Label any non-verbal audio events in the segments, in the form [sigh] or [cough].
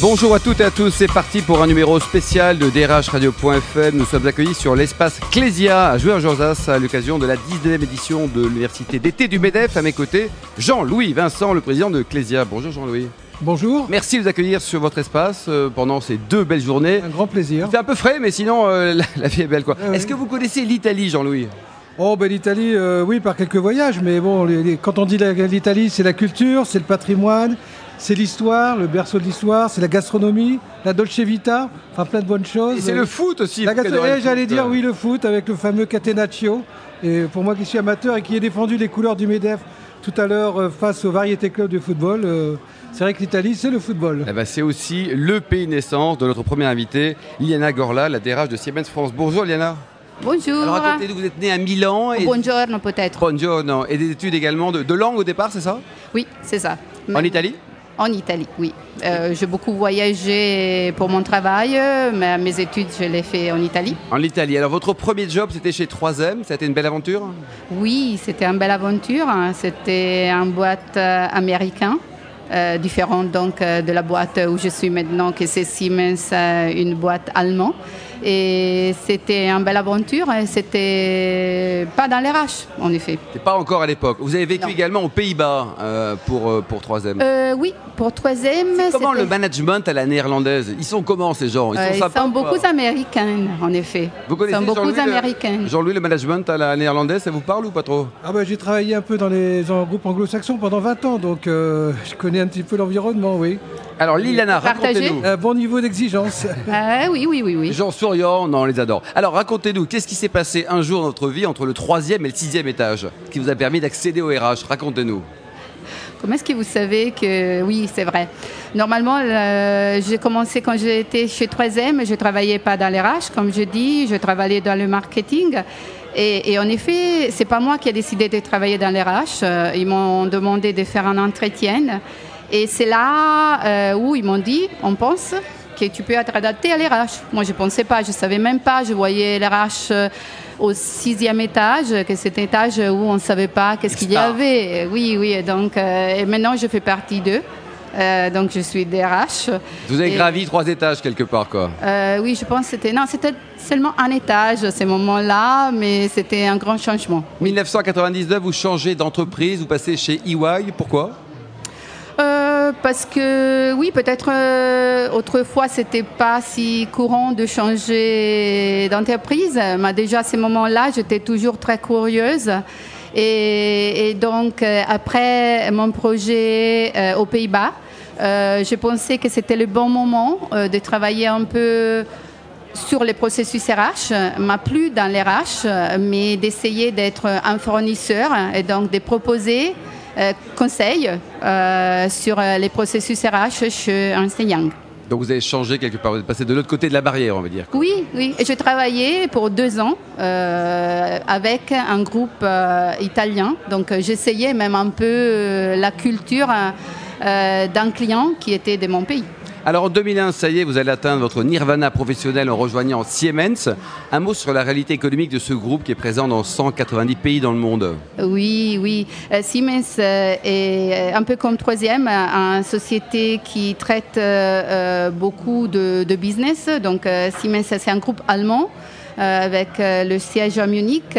Bonjour à toutes et à tous, c'est parti pour un numéro spécial de drhradio.fm. Nous sommes accueillis sur l'espace Clésia à Jouer-Josas à l'occasion de la 19e édition de l'université d'été du MEDEF. À mes côtés, Jean-Louis Vincent, le président de Clésia. Bonjour Jean-Louis. Bonjour. Merci de vous accueillir sur votre espace euh, pendant ces deux belles journées. Un grand plaisir. C'est un peu frais, mais sinon euh, [laughs] la, la vie est belle. quoi. Oui. Est-ce que vous connaissez l'Italie, Jean-Louis? Oh, ben l'Italie, euh, oui, par quelques voyages, mais bon, les- les- quand on dit l'Italie, c'est la culture, c'est le patrimoine, c'est l'histoire, le berceau de l'histoire, c'est la gastronomie, la Dolce Vita, enfin plein de bonnes choses. Et c'est le foot aussi. La vous qui gastro- adorez eh, J'allais dire oui, le foot avec le fameux Catenaccio. Et pour moi qui suis amateur et qui ai défendu les couleurs du MEDEF tout à l'heure euh, face aux variétés clubs de football, euh, c'est vrai que l'Italie, c'est le football. Eh ben, c'est aussi le pays naissance de notre première invitée, Liana Gorla, la DRH de Siemens France. Bonjour Liana. Bonjour. Alors racontez-nous, vous êtes née à Milan et Buongiorno peut-être. Buongiorno. et des études également de, de langue au départ, c'est ça? Oui, c'est ça. En Italie? En Italie, oui. Euh, j'ai beaucoup voyagé pour mon travail, mais mes études, je les fait en Italie. En Italie. Alors votre premier job, c'était chez 3M, ça a été une belle aventure Oui, c'était une belle aventure. C'était une boîte euh, américaine, euh, différente donc euh, de la boîte où je suis maintenant, que c'est Siemens, euh, une boîte allemande. Et c'était une belle aventure. C'était pas dans les RH, en effet. C'est pas encore à l'époque. Vous avez vécu Non. également aux Pays-Bas euh, pour, euh, pour 3M. Euh, oui, pour troisième. Comment c'était- le management à la néerlandaise? Ils sont comment ces gens? Ils sont Euh, sympas sont beaucoup américains, en effet. Vous connaissez Ils sont beaucoup Jean-Louis, le- américains. Jean-Louis, le management à la néerlandaise, ça vous parle ou pas trop? Ah ben, j'ai travaillé un peu dans les en groupe anglo-saxon pendant 20 ans, donc euh, je connais un petit peu l'environnement, oui. Alors Liliana, Partagez. racontez-nous. Un bon niveau d'exigence. Ah, oui, oui, oui, Les oui. gens souriants, non, on les adore. Alors racontez-nous, qu'est-ce qui s'est passé un jour dans notre vie entre le troisième et le sixième étage qui vous a permis d'accéder au RH Racontez-nous. Comment est-ce que vous savez que oui, c'est vrai Normalement, le- j'ai commencé quand j'étais chez 3M, je ne travaillais pas dans les RH, comme je dis, je travaillais dans le marketing. Et, et en effet, c'est pas moi qui ai décidé de travailler dans les RH. Euh, Ils m'ont demandé de faire un entretien. Et c'est là euh, où ils m'ont dit, on pense que tu peux être adapté à l'RH. Moi, je ne pensais pas, je ne savais même pas. Je voyais l'RH euh, au sixième étage, que c'est un étage où on ne savait pas qu'est-ce qu'il y avait. Oui, oui. et Donc, euh, et maintenant, je fais partie d'eux. Euh, donc, je suis DRH. Vous avez Et- gravi trois étages quelque part, quoi. Euh, oui, je pense que c'était... Non, c'était seulement un étage, à ce moment-là, mais c'était un grand changement. 1999, vous changez d'entreprise, vous passez chez EY. Pourquoi? Parce que oui, peut-être euh, autrefois c'était pas si courant de changer d'entreprise, mais déjà à ce moment-là, j'étais toujours très curieuse. Et, donc euh, après mon projet euh, aux Pays-Bas, euh, je pensais que c'était le bon moment de travailler un peu sur les processus RH, mais plus dans les RH, mais d'essayer d'être un fournisseur et donc de proposer conseils sur euh, les processus RH chez Ernst Young. Donc vous avez changé quelque part, vous êtes passé de l'autre côté de la barrière, on va dire. Oui, oui. Et j'ai travaillé pour deux ans euh, avec un groupe euh, italien. Donc euh, j'essayais même un peu euh, la culture euh, d'un client qui était de mon pays. Alors en 2001, ça y est, vous allez atteindre votre nirvana professionnel en rejoignant Siemens. Un mot sur la réalité économique de ce groupe qui est présent dans 190 pays dans le monde. Oui, oui. Euh, Siemens euh, est un peu comme troisième, euh, une société qui traite beaucoup de, business. Donc Siemens, c'est un groupe allemand avec le siège à Munich,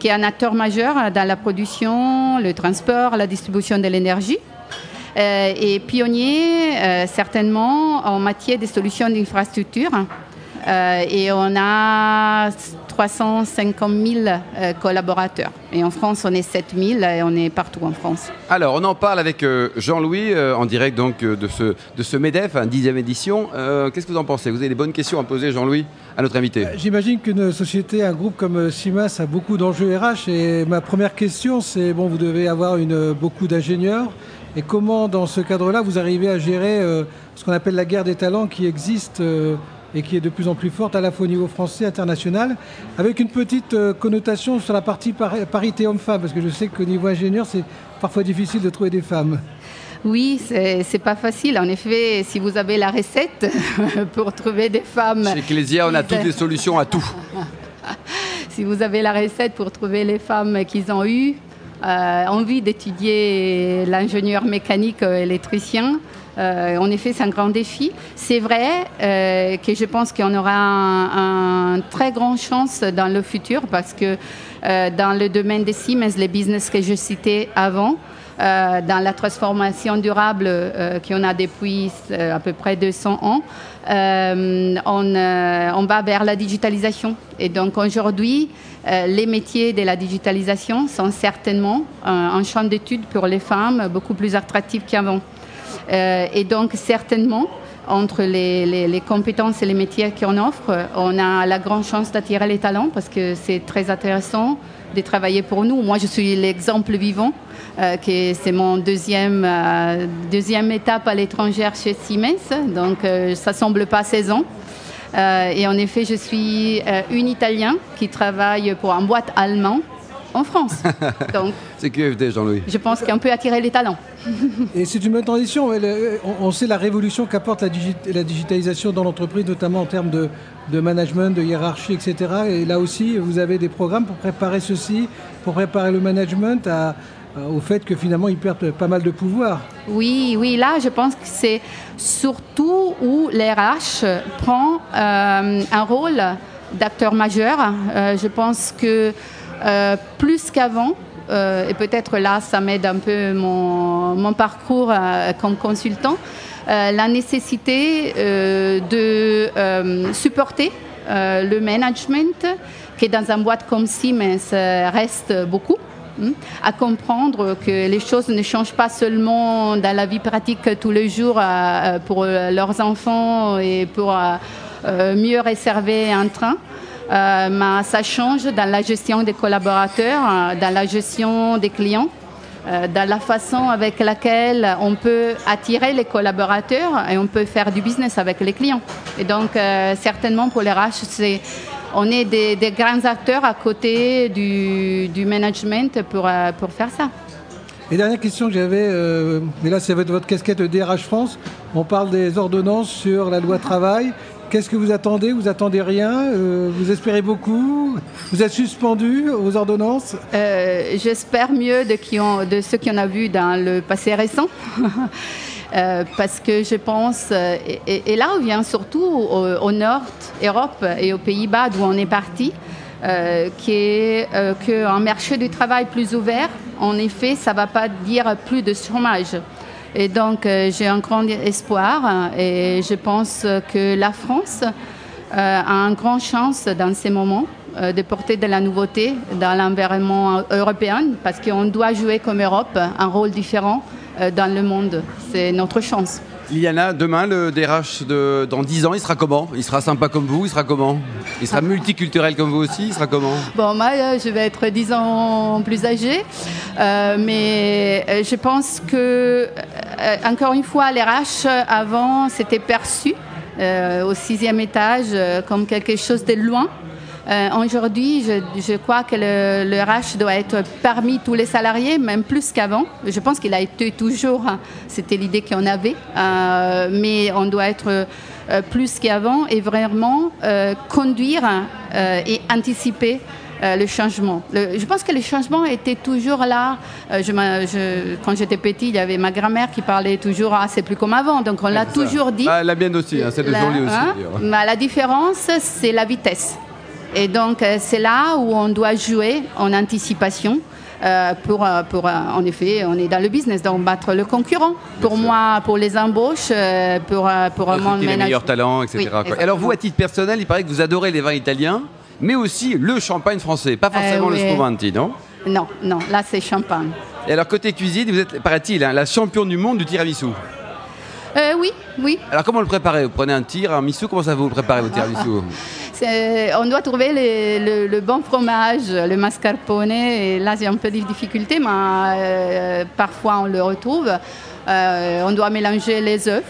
qui est un acteur majeur dans la production, le transport, la distribution de l'énergie. Euh, et pionnier euh, certainement en matière de solutions d'infrastructure. Euh, et on a 350 000 euh, collaborateurs. Et en France, on est 7 000 et on est partout en France. Alors, on en parle avec euh, Jean-Louis, euh, en direct donc euh, de ce, de ce MEDEF, hein, dixième édition. Euh, Qu'est-ce que vous en pensez? Vous avez des bonnes questions à poser, Jean-Louis, à notre invité J'imagine qu'une société, un groupe comme Siemens a beaucoup d'enjeux RH. Et ma première question, c'est bon, vous devez avoir une, beaucoup d'ingénieurs. Et comment, dans ce cadre-là, vous arrivez à gérer euh, ce qu'on appelle la guerre des talents qui existe euh, et qui est de plus en plus forte à la fois au niveau français, international, avec une petite euh, connotation sur la partie par- parité homme-femme, parce que je sais qu'au niveau ingénieur, c'est parfois difficile de trouver des femmes. Oui, c'est pas facile. En effet, si vous avez la recette [laughs] pour trouver des femmes, Chez Ecclesia, on a toutes les solutions à tout. [laughs] si vous avez la recette pour trouver les femmes qui ont eu envie d'étudier l'ingénieur mécanique électricien, euh, en effet, c'est un grand défi. C'est vrai euh, que je pense qu'on aura une un très grande chance dans le futur parce que euh, dans le domaine des Siemens, les business que je citais avant, dans la transformation durable qu'on a depuis à peu près 200 ans, on, on, va vers la digitalisation. Et donc aujourd'hui, les métiers de la digitalisation sont certainement un champ d'études pour les femmes beaucoup plus attractif qu'avant. Euh, et donc, certainement, entre les, compétences et les métiers qu'on offre, on a la grande chance d'attirer les talents parce que c'est très intéressant de travailler pour nous. Moi, je suis l'exemple vivant, euh, que c'est mon deuxième, euh, deuxième étape à l'étranger chez Siemens, donc ça semble pas 16 ans. et en effet, je suis une Italien qui travaille pour un boîte allemand en France. [laughs] Donc, c'est QFD, Jean-Louis. Je pense qu'on peut attirer les talents. Et c'est une bonne transition. On sait la révolution qu'apporte la, digitalisation dans l'entreprise, notamment en termes de, management, de hiérarchie, etc. Et là aussi, vous avez des programmes pour préparer ceci, pour préparer le management au fait que finalement ils perdent pas mal de pouvoir. Oui, oui, là je pense que c'est surtout où l'RH prend euh, un rôle d'acteur majeur. Euh, je pense que euh, plus qu'avant. Euh, et peut-être là, ça m'aide un peu mon, parcours euh, comme consultant. la nécessité de supporter le management qui, dans un boîte comme Siemens, reste beaucoup hein, à comprendre que les choses ne changent pas seulement dans la vie pratique tous les jours pour leurs enfants et pour mieux réserver un train. Euh, ça change dans la gestion des collaborateurs, euh, dans la gestion des clients, euh, dans la façon avec laquelle on peut attirer les collaborateurs et on peut faire du business avec les clients. Et donc, certainement pour les RH, on est des, grands acteurs à côté du, management pour, pour faire ça. Et dernière question que j'avais, mais là c'est votre casquette de DRH France, on parle des ordonnances sur la loi travail. Qu'est-ce que vous attendez? Vous attendez rien? Euh, Vous espérez beaucoup? Vous êtes suspendu aux ordonnances? Euh, J'espère mieux de, qui ont, de ceux qu'on a vus dans le passé récent. [laughs] Euh, parce que je pense, et, là on vient surtout au, Nord, Europe et aux Pays-Bas d'où on est parti, qu'un marché du travail plus ouvert, en effet, ça ne va pas dire plus de chômage. Et donc, euh, j'ai un grand espoir et je pense que la France euh, a une grande chance dans ces moments euh, de porter de la nouveauté dans l'environnement européen parce qu'on doit jouer comme Europe un rôle différent dans le monde. C'est notre chance. Liana, demain, le DRH de, dans 10 ans, il sera comment? Il sera sympa comme vous Il sera comment? Il sera multiculturel comme vous aussi Il sera comment? Bon, moi, euh, je vais être 10 ans plus âgé. Euh, mais euh, je pense que, encore une fois, l'RH, avant, c'était perçu au sixième étage comme quelque chose de loin. Euh, aujourd'hui, je, crois que le, RH doit être parmi tous les salariés, même plus qu'avant. Je pense qu'il a été toujours, hein, c'était l'idée qu'on avait, euh, mais on doit être euh, plus qu'avant et vraiment conduire et anticiper le changement. je pense que le changement était toujours là. Je, quand j'étais petit, il y avait ma grand-mère qui parlait toujours Ah, c'est plus comme avant. Donc on l'a toujours dit. Ah, la mienne aussi, hein, c'est la, aussi. Hein, la différence, c'est la vitesse. Et donc, euh, c'est là où on doit jouer en anticipation. Euh, pour, euh, pour en effet, on est dans le business, donc battre le concurrent. pour moi, pour les embauches, pour, pour un monde les meilleurs talents, etc. alors, vous, à titre personnel, il paraît que vous adorez les vins italiens, mais aussi le champagne français, pas forcément le Spumante, non Non, non, là, c'est champagne. Et alors, côté cuisine, vous êtes, paraît-il, hein, la championne du monde du tiramisu Oui, oui. Alors, comment le préparez Vous prenez un tir, un miso, comment ça vous préparez vos tiramisu? [laughs] On doit trouver le, bon fromage, le mascarpone. Et là, j'ai un peu de difficultés, mais euh, parfois on le retrouve. Euh, on doit mélanger les œufs,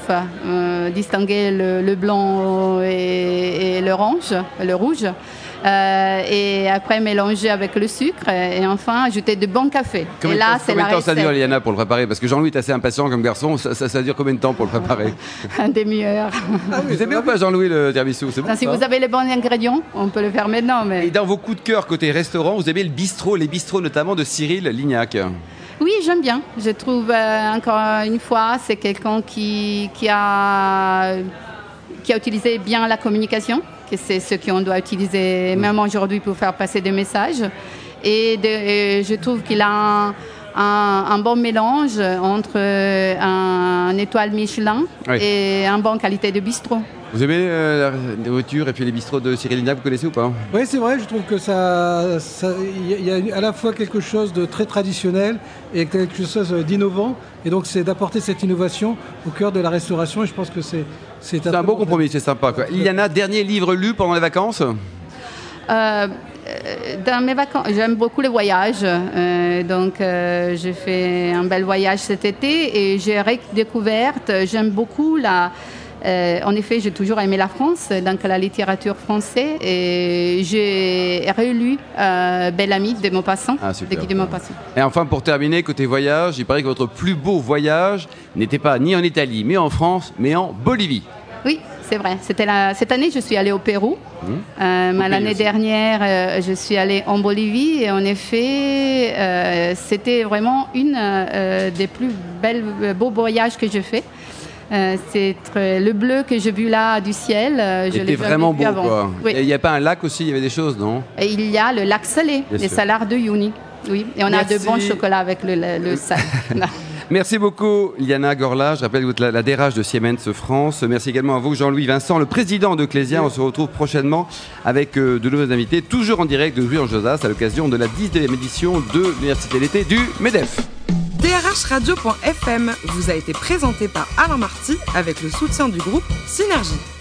euh, distinguer le, blanc et, l'orange, le rouge. Euh, et après mélanger avec le sucre et enfin ajouter de bon café. Combien et de là, temps- c'est combien la de temps ça dure. Liana, pour le préparer? Parce que Jean-Louis est assez impatient comme garçon. Ça, ça- ça dure combien de temps pour le préparer? [laughs] Un demi-heure. Vous aimez ou pas Jean-Louis le tiramisu? C'est bon Non, si vous avez les bons ingrédients, on peut le faire maintenant. Mais... Et dans vos coups de cœur côté restaurant, vous aimez le bistrot, les bistrots notamment de Cyril Lignac. Oui, j'aime bien. Je trouve, euh, encore une fois, c'est quelqu'un qui, qui, a, qui a utilisé bien la communication, que c'est ce qu'on doit utiliser même aujourd'hui pour faire passer des messages. Et, de- et je trouve qu'il a un, un- un bon mélange entre un, un étoile Michelin Oui. et une bonne qualité de bistrot. Vous aimez euh, la nourriture et puis les bistrots de Cyril Lignac, vous connaissez ou pas? Oui, c'est vrai, je trouve que ça, il y a- il y a à la fois quelque chose de très traditionnel et quelque chose d'innovant. Et donc, c'est d'apporter cette innovation au cœur de la restauration. Et je pense que c'est c'est C'est un beau compromis, c'est sympa. Quoi. Liliana, dernier livre lu pendant les vacances? Euh, euh, dans mes vacances, j'aime beaucoup les voyages. Euh, donc, euh, j'ai fait un bel voyage cet été et j'ai redécouvert, j'aime beaucoup la. euh, en effet, j'ai toujours aimé la France, donc la littérature française, et j'ai relu euh, Belle Amie de Maupassant, Ah, de Guy de Maupassant. Et enfin, pour terminer, côté voyage, il paraît que votre plus beau voyage n'était pas ni en Italie, mais en France, mais en Bolivie. Oui, c'est vrai. C'était la... Cette année, je suis allée au Pérou. Euh, mais pays L'année dernière, euh, je suis allée en Bolivie. Et en effet, euh, c'était vraiment une euh, des plus belles, euh, beaux voyages que j'ai fait. Euh, c'est le bleu que j'ai vu là du ciel. euh, je l'ai vraiment vu beau, avant. quoi. Oui. Et il n'y a pas un lac aussi, il y avait des choses, non? Et il y a le lac salé, Bien les sûr. salars de Juni. Oui, et on Merci. a de bons chocolats avec le, le, le sal. [laughs] [laughs] Merci beaucoup, Liana Gorla. Je rappelle que vous êtes la, DRH de Siemens France. Merci également à vous, Jean-Louis Vincent, le président de Clésia. On se retrouve prochainement avec euh, de nouveaux invités, toujours en direct de Jouy en Josas à l'occasion de la 19e édition de l'Université d'été du MEDEF. DRHradio.fm vous a été présenté par Alain Marty avec le soutien du groupe Synergie.